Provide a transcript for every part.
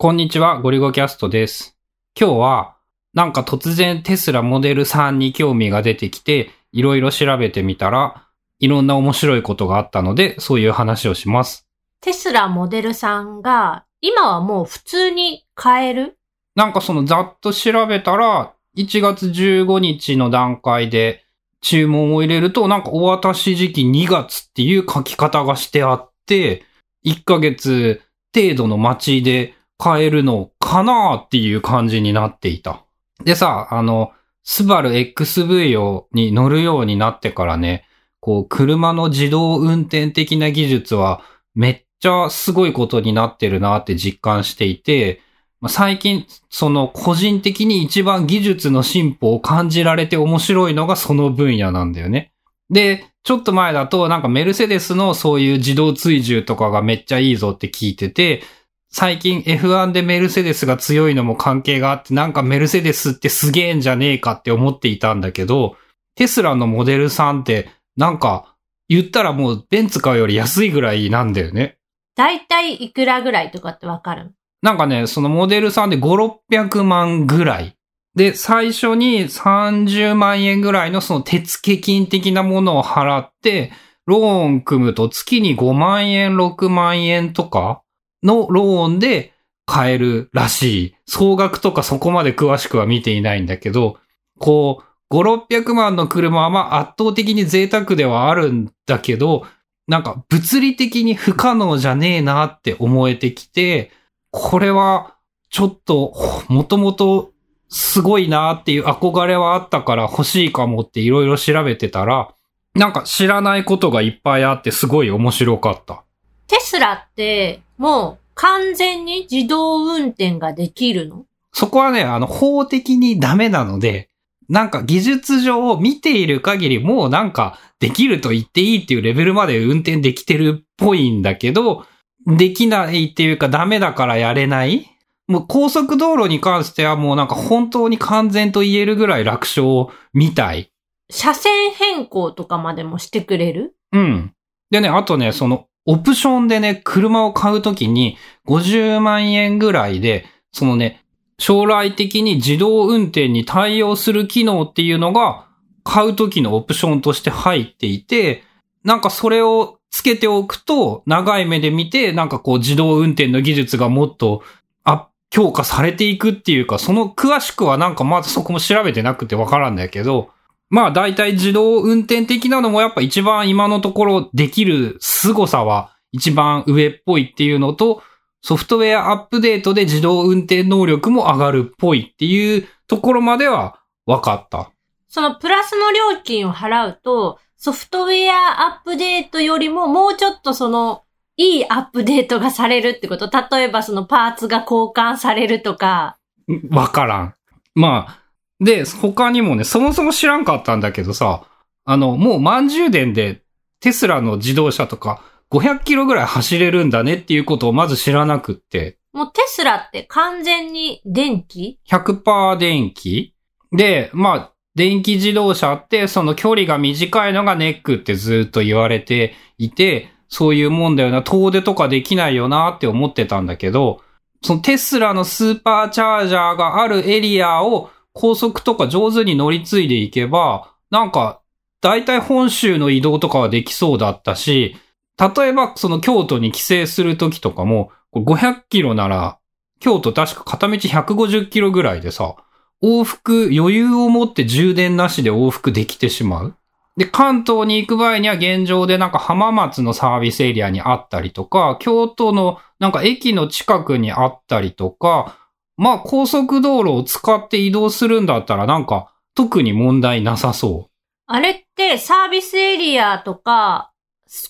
こんにちは、ゴリゴキャストです。今日は、なんか突然テスラモデル3に興味が出てきて、いろいろ調べてみたら、いろんな面白いことがあったので、そういう話をします。テスラモデル3が、今はもう普通に買える？なんかそのざっと調べたら、1月15日の段階で注文を入れると、なんかお渡し時期2月っていう書き方がしてあって、1ヶ月程度の待ちで買えるのかなっていう感じになっていた。でさ、あの、スバル XV をに乗るようになってからね、こう、車の自動運転的な技術はめっちゃすごいことになってるなって実感していて、最近、その個人的に一番技術の進歩を感じられて面白いのがその分野なんだよね。で、ちょっと前だとなんかメルセデスのそういう自動追従とかがめっちゃいいぞって聞いてて、最近 F1 でメルセデスが強いのも関係があって、なんかメルセデスってすげえんじゃねえかって思っていたんだけど、テスラのモデル3ってなんか言ったらもうベンツ買うより安いぐらいなんだよね。だいたいいくらぐらいとかってわかる？なんかね、そのモデル3で5、600万ぐらい。で、最初に30万円ぐらいのその手付金的なものを払って、ローン組むと月に5万円、6万円とかのローンで買えるらしい。総額とかそこまで詳しくは見ていないんだけど、こう、5、600万の車はまあ圧倒的に贅沢ではあるんだけど、なんか物理的に不可能じゃねえなって思えてきて、これはちょっともともとすごいなっていう憧れはあったから欲しいかもっていろいろ調べてたら、なんか知らないことがいっぱいあってすごい面白かった。テスラって、もう完全に自動運転ができるの？そこはね、あの法的にダメなので、なんか技術上見ている限りもうなんかできると言っていいっていうレベルまで運転できてるっぽいんだけど、できないっていうかダメだからやれない？もう高速道路に関してはもうなんか本当に完全と言えるぐらい楽勝みたい。車線変更とかまでもしてくれる？うん。でね、あとね、そのオプションでね、車を買うときに50万円ぐらいで、そのね、将来的に自動運転に対応する機能っていうのが買うときのオプションとして入っていて、なんかそれをつけておくと長い目で見て、なんかこう自動運転の技術がもっとあ強化されていくっていうか、その詳しくはなんかまずそこも調べてなくてわからんだけど、まあ大体自動運転的なのもやっぱ一番今のところできる凄さは一番上っぽいっていうのと、ソフトウェアアップデートで自動運転能力も上がるっぽいっていうところまでは分かった。そのプラスの料金を払うと、ソフトウェアアップデートよりももうちょっとその、いいアップデートがされるってこと例えばそのパーツが交換されるとか。わからん。まあ、で、他にもね、そもそも知らんかったんだけどさ、あの、もう満充電でテスラの自動車とか500キロぐらい走れるんだねっていうことをまず知らなくって。もうテスラって完全に電気？100%電気？で、まあ、電気自動車ってその距離が短いのがネックってずっと言われていて、そういうもんだよな、遠出とかできないよなって思ってたんだけど、そのテスラのスーパーチャージャーがあるエリアを高速とか上手に乗り継いでいけば、なんか、大体本州の移動とかはできそうだったし、例えばその京都に帰省するときとかも、500キロなら、京都確か片道150キロぐらいでさ、往復余裕を持って充電なしで往復できてしまう。で、関東に行く場合には現状でなんか浜松のサービスエリアにあったりとか、京都のなんか駅の近くにあったりとか、まあ高速道路を使って移動するんだったらなんか特に問題なさそう。あれってサービスエリアとか、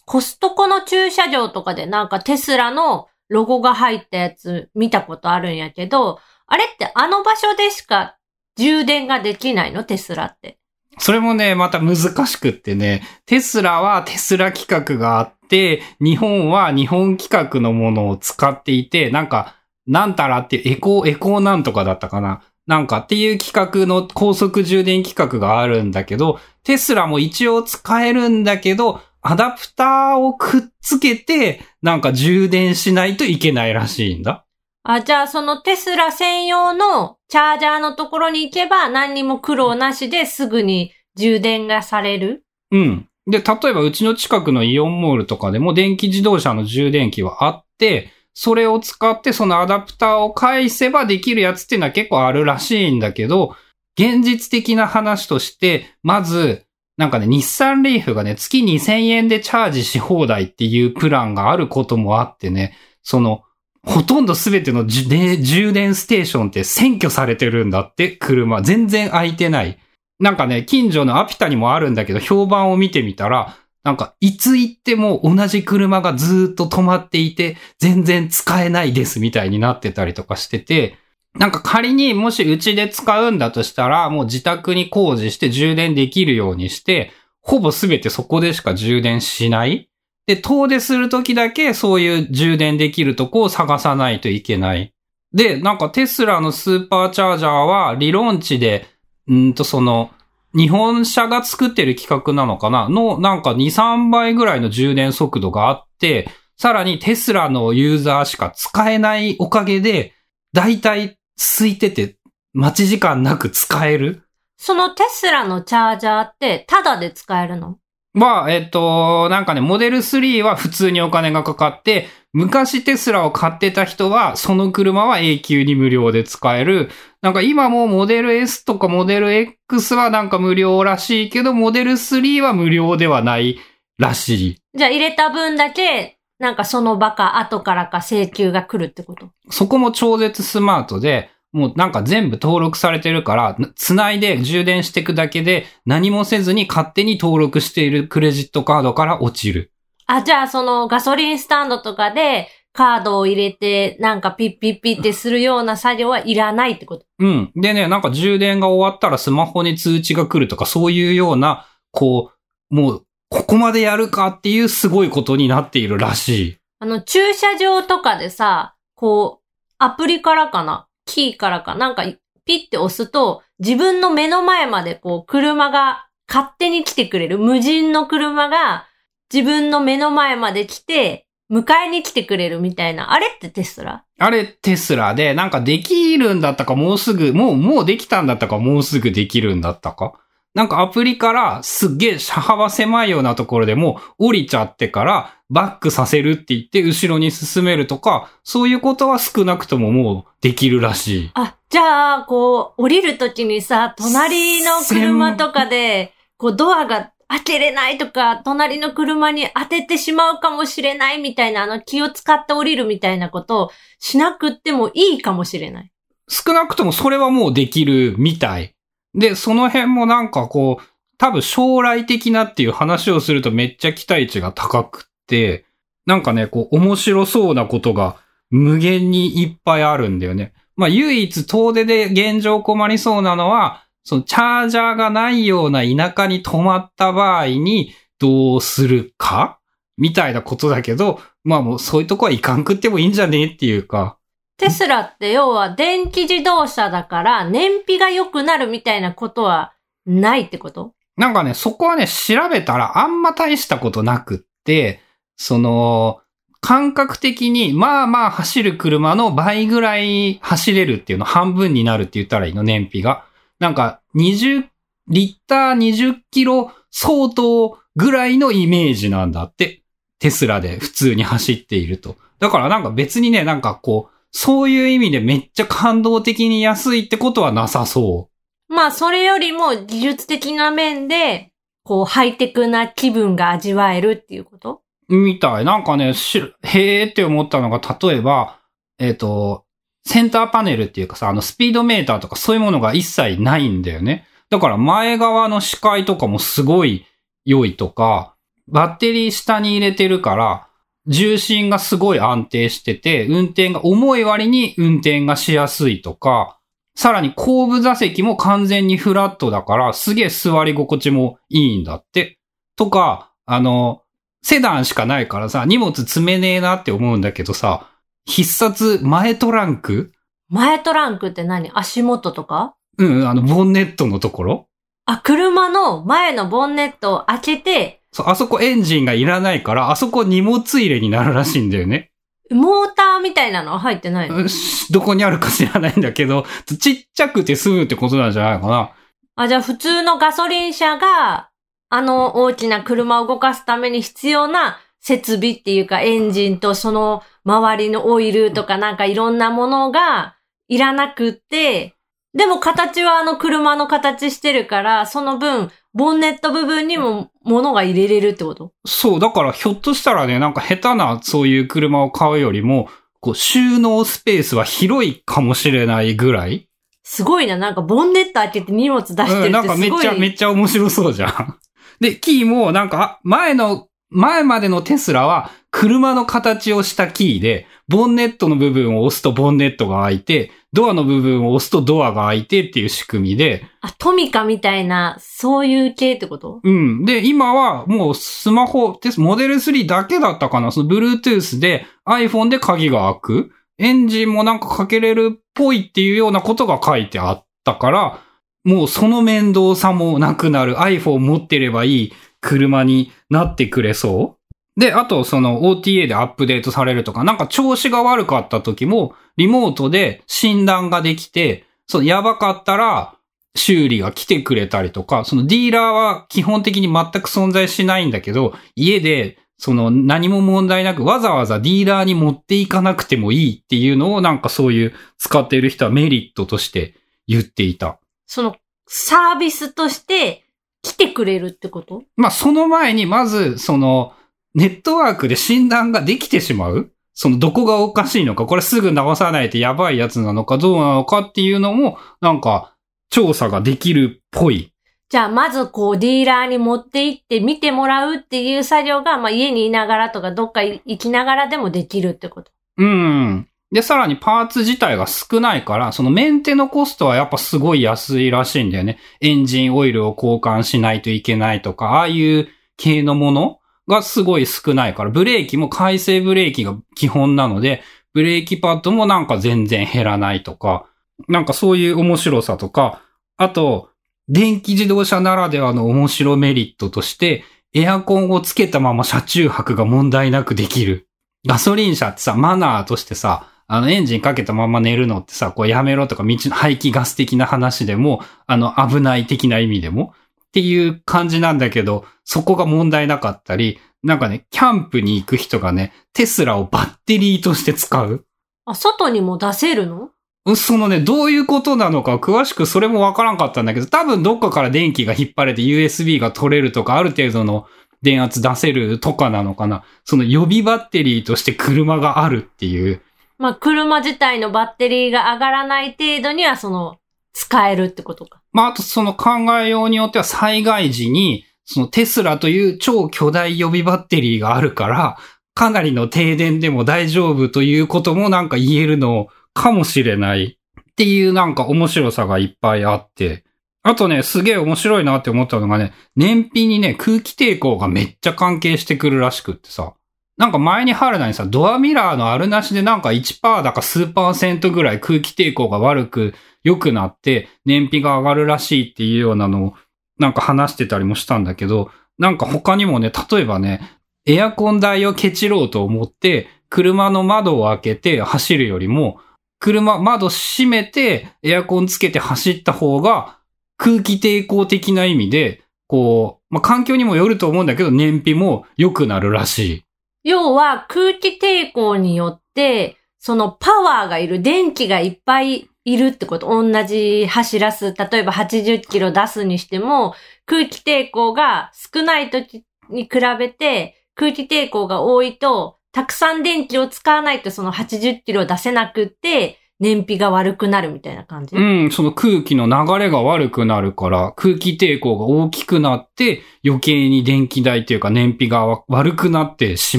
コストコの駐車場とかでなんかテスラのロゴが入ったやつ見たことあるんやけど、あれってあの場所でしか充電ができないの？テスラって。それもね、また難しくってね、テスラはテスラ規格があって、日本は日本規格のものを使っていて、なんか、なんたらっていうエコー、エコーなんとかだったかな。なんかっていう規格の高速充電規格があるんだけど、テスラも一応使えるんだけど、アダプターをくっつけて、なんか充電しないといけないらしいんだ。あ、じゃあそのテスラ専用のチャージャーのところに行けば何にも苦労なしですぐに充電がされる？うん。で、例えばうちの近くのイオンモールとかでも電気自動車の充電器はあって、それを使ってそのアダプターを返せばできるやつっていうのは結構あるらしいんだけど、現実的な話として、まず、なんかね、日産リーフがね、月2000円でチャージし放題っていうプランがあることもあってね、その、ほとんどすべての充電充電ステーションって占拠されてるんだって、車。全然空いてない。なんかね、近所のアピタにもあるんだけど、評判を見てみたら、なんか、いつ行っても同じ車がずっと止まっていて、全然使えないですみたいになってたりとかしてて、なんか仮にもしうちで使うんだとしたら、もう自宅に工事して充電できるようにして、ほぼすべてそこでしか充電しない。で、遠出するときだけそういう充電できるとこを探さないといけない。で、なんかテスラのスーパーチャージャーは理論値で、んとその、日本車が作ってる企画なのかな？の、なんか2、3倍ぐらいの充電速度があって、さらにテスラのユーザーしか使えないおかげで、だいたい空いてて待ち時間なく使える？そのテスラのチャージャーってタダで使えるの？まあ、えっと、なんかね、モデル3は普通にお金がかかって、昔テスラを買ってた人は、その車は永久に無料で使える。なんか今もモデル S とかモデル X はなんか無料らしいけど、モデル3は無料ではないらしい。じゃあ入れた分だけ、なんかその場か後からか請求が来るってこと？そこも超絶スマートで、もうなんか全部登録されてるから、繋いで充電していくだけで何もせずに勝手に登録しているクレジットカードから落ちる。あ、じゃあそのガソリンスタンドとかでカードを入れてなんかピッピッピッってするような作業はいらないってこと？うん。でね、なんか充電が終わったらスマホに通知が来るとか、そういうような、こう、もう、ここまでやるかっていうすごいことになっているらしい。あの駐車場とかでさ、こう、アプリからかな？キーからか。なんかピッて押すと自分の目の前までこう車が勝手に来てくれる。無人の車が自分の目の前まで来て迎えに来てくれるみたいな。あれってテスラ？あれテスラで、なんかできるんだったかもうすぐ、もう、もうできたんだったかもうすぐできるんだったか？なんかアプリからすっげえ車幅狭いようなところでもう降りちゃってからバックさせるって言って後ろに進めるとか、そういうことは少なくとももうできるらしい。あ、じゃあ、こう、降りるときにさ、隣の車とかで、こう、ドアが開けれないとか、隣の車に当ててしまうかもしれないみたいな、あの、気を使って降りるみたいなことをしなくってもいいかもしれない。少なくともそれはもうできるみたい。で、その辺もなんかこう、多分将来的なっていう話をするとめっちゃ期待値が高くって、なんかね、こう面白そうなことが無限にいっぱいあるんだよね。まあ唯一遠出で現状困りそうなのは、そのチャージャーがないような田舎に泊まった場合にどうするかみたいなことだけど、まあもうそういうとこは行かんくってもいいんじゃねっていうか。テスラって要は電気自動車だから燃費が良くなるみたいなことはないってこと？なんかね、そこはね、調べたらあんま大したことなくって、その、感覚的に、まあまあ走る車の倍ぐらい走れるっていうの、半分になるって言ったらいいの、燃費が。なんか、20、リッター20キロ相当ぐらいのイメージなんだって。テスラで普通に走っていると。だからなんか別にね、なんかこう、そういう意味でめっちゃ感動的に安いってことはなさそう。まあ、それよりも技術的な面で、こう、ハイテクな気分が味わえるっていうこと？みたい。なんかね、しへーって思ったのが、例えば、えっ、と、センターパネルっていうかさ、あの、スピードメーターとかそういうものが一切ないんだよね。だから前側の視界とかもすごい良いとか、バッテリー下に入れてるから、重心がすごい安定してて、運転が重い割に運転がしやすいとか、さらに後部座席も完全にフラットだから、すげえ座り心地もいいんだって。とか、あの、セダンしかないからさ、荷物積めねえなって思うんだけどさ、必殺前トランク？前トランクって何？足元とか？うん、あの、ボンネットのところ？あ、車の前のボンネットを開けて、そう、あそこエンジンがいらないから、あそこ荷物入れになるらしいんだよね。モーターみたいなのは入ってないの？どこにあるか知らないんだけど、ちっちゃくて済むってことなんじゃないかな。あ、じゃあ普通のガソリン車が、あの大きな車を動かすために必要な設備っていうかエンジンとその周りのオイルとかなんかいろんなものがいらなくって、でも形はあの車の形してるから、その分、ボンネット部分にも物が入れれるってこと？そう、だからひょっとしたらね、なんか下手なそういう車を買うよりも、こう収納スペースは広いかもしれないぐらい。すごいな。なんかボンネット開けて荷物出してるってすごい。うん、なんかめっちゃ、めっちゃ面白そうじゃん。で、キーもなんか、あ前の、前までのテスラは車の形をしたキーで、ボンネットの部分を押すとボンネットが開いて、ドアの部分を押すとドアが開いてっていう仕組みで、あ、トミカみたいな、そういう系ってこと？うん。で、今はもうスマホ、テスモデル3だけだったかな？その Bluetooth で iPhone で鍵が開く。エンジンもなんかかけれるっぽいっていうようなことが書いてあったから、もうその面倒さもなくなる。iPhone 持ってればいい車になってくれそう？で、あとその OTA でアップデートされるとか、なんか調子が悪かった時も、リモートで診断ができて、そのやばかったら、修理が来てくれたりとか、そのディーラーは基本的に全く存在しないんだけど、家でその何も問題なくわざわざディーラーに持っていかなくてもいいっていうのをなんかそういう使っている人はメリットとして言っていた。その、サービスとして来てくれるってこと？まあその前にまずそのネットワークで診断ができてしまう？そのどこがおかしいのか、これすぐ直さないとやばいやつなのかどうなのかっていうのもなんか調査ができるっぽい。じゃあ、まずこう、ディーラーに持って行って見てもらうっていう作業が、まあ家にいながらとか、どっか行きながらでもできるってこと。うん。で、さらにパーツ自体が少ないから、そのメンテのコストはやっぱすごい安いらしいんだよね。エンジンオイルを交換しないといけないとか、ああいう系のものがすごい少ないから、ブレーキも回生ブレーキが基本なので、ブレーキパッドもなんか全然減らないとか、なんかそういう面白さとか、あと、電気自動車ならではの面白メリットとして、エアコンをつけたまま車中泊が問題なくできる。ガソリン車ってさ、マナーとしてさ、あのエンジンかけたまま寝るのってさ、こうやめろとか道の排気ガス的な話でも、あの危ない的な意味でもっていう感じなんだけど、そこが問題なかったり、なんかね、キャンプに行く人がね、テスラをバッテリーとして使う。あ、外にも出せるの？そのね、どういうことなのか詳しくそれもわからんかったんだけど、多分どっかから電気が引っ張れて USB が取れるとか、ある程度の電圧出せるとかなのかな。その予備バッテリーとして車があるっていう。まあ、車自体のバッテリーが上がらない程度には、その、使えるってことか。まあ、あとその考えようによっては災害時に、そのテスラという超巨大予備バッテリーがあるから、かなりの停電でも大丈夫ということもなんか言えるのかもしれないっていうなんか面白さがいっぱいあって。あとね、すげえ面白いなって思ったのがね、燃費にね、空気抵抗がめっちゃ関係してくるらしくってさ。なんか前に春菜にさ、ドアミラーのあるなしでなんか1%だか数パーセントぐらい空気抵抗が悪く良くなって燃費が上がるらしいっていうようなのをなんか話してたりもしたんだけど、なんか他にもね、例えばね、エアコン代をケチろうと思って、車の窓を開けて走るよりも、車、窓閉めてエアコンつけて走った方が空気抵抗的な意味で、こう、まあ、環境にもよると思うんだけど、燃費も良くなるらしい。要は、空気抵抗によって、そのパワーがいる、電気がいっぱいいるってこと。同じ走らす、例えば80キロ出すにしても、空気抵抗が少ない時に比べて、空気抵抗が多いと、たくさん電気を使わないとその80キロ出せなくって、燃費が悪くなるみたいな感じ？うん、その空気の流れが悪くなるから、空気抵抗が大きくなって、余計に電気代というか燃費が悪くなってし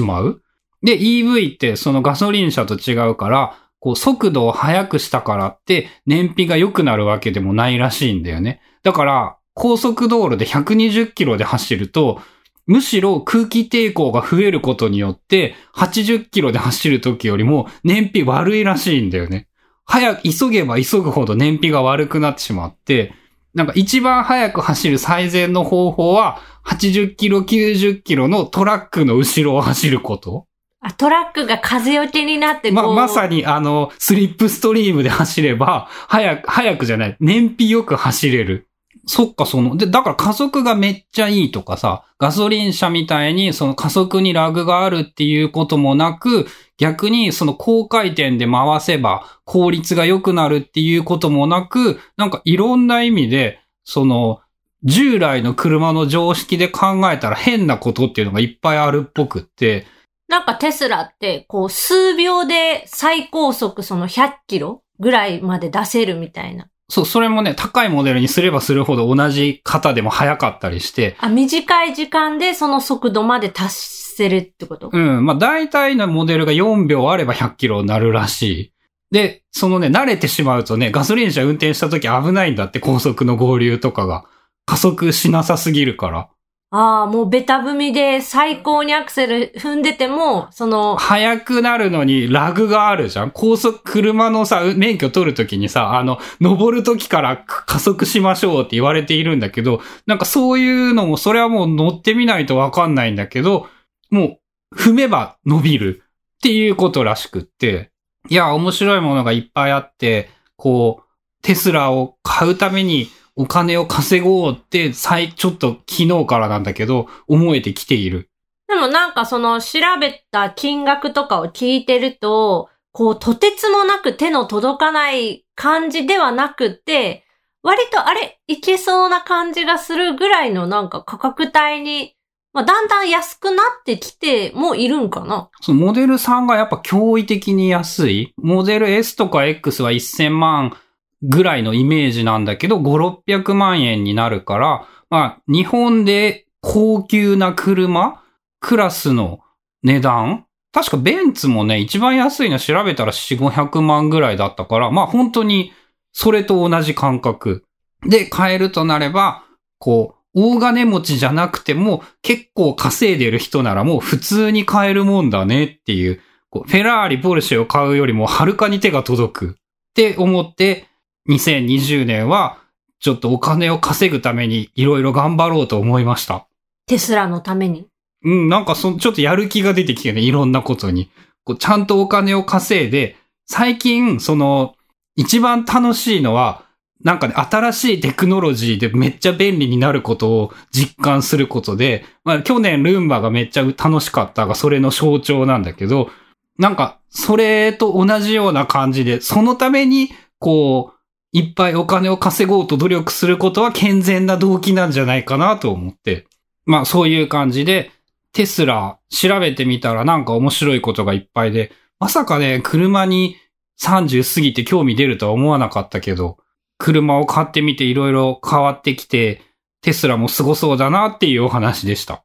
まう。で、EV ってそのガソリン車と違うから、こう速度を速くしたからって燃費が良くなるわけでもないらしいんだよね。だから、高速道路で120キロで走ると、むしろ空気抵抗が増えることによって、80キロで走る時よりも燃費悪いらしいんだよね。早く、急げば急ぐほど燃費が悪くなってしまって、なんか一番早く走る最善の方法は、80キロ、90キロのトラックの後ろを走ること。あ、トラックが風よけになってま、まさにあの、スリップストリームで走れば、早く、早くじゃない、燃費よく走れる。そっか、その、で、だから加速がめっちゃいいとかさ、ガソリン車みたいにその加速にラグがあるっていうこともなく、逆にその高回転で回せば効率が良くなるっていうこともなく、なんかいろんな意味で、その、従来の車の常識で考えたら変なことっていうのがいっぱいあるっぽくって、なんかテスラって、こう、数秒で最高速その100キロぐらいまで出せるみたいな。そう、それもね、高いモデルにすればするほど同じ型でも速かったりして、あ、短い時間でその速度まで達せるってこと？うん、まあ大体のモデルが4秒あれば100キロになるらしい。で、そのね、慣れてしまうとね、ガソリン車運転した時危ないんだって、高速の合流とかが。加速しなさすぎるから。ああ、もうベタ踏みで最高にアクセル踏んでても、その、速くなるのにラグがあるじゃん。高速、車のさ、免許取るときにさ、あの、登るときから加速しましょうって言われているんだけど、なんかそういうのも、それはもう乗ってみないとわかんないんだけど、もう、踏めば伸びるっていうことらしくって、いや、面白いものがいっぱいあって、こう、テスラを買うためにお金を稼ごうって、最、ちょっと昨日からなんだけど、思えてきている。でもなんかその調べた金額とかを聞いてると、こう、とてつもなく手の届かない感じではなくって、割とあれ、いけそうな感じがするぐらいのなんか価格帯に、まあ、だんだん安くなってきてもいるんかなそのモデル3がやっぱ驚異的に安い。モデル S とか X は1000万ぐらいのイメージなんだけど、5、600万円になるから、まあ、日本で高級な車クラスの値段確かベンツもね、一番安いの調べたら4、500万ぐらいだったから、まあ本当にそれと同じ感覚。で買えるとなれば、こう、大金持ちじゃなくても結構稼いでる人ならもう普通に買えるもんだねっていう、こうフェラーリ、ポルシェを買うよりもはるかに手が届くって思って、2020年はちょっとお金を稼ぐためにいろいろ頑張ろうと思いました。テスラのために？うん、なんかその、ちょっとやる気が出てきてね、いろんなことに。こうちゃんとお金を稼いで、最近、その、一番楽しいのは、なんかね、新しいテクノロジーでめっちゃ便利になることを実感することで、まあ去年ルンバがめっちゃ楽しかったが、それの象徴なんだけど、なんか、それと同じような感じで、そのために、こう、いっぱいお金を稼ごうと努力することは健全な動機なんじゃないかなと思って。まあそういう感じで、テスラ調べてみたらなんか面白いことがいっぱいで、まさかね、車に30過ぎて興味出るとは思わなかったけど、車を買ってみていろいろ変わってきて、テスラも凄そうだなっていうお話でした。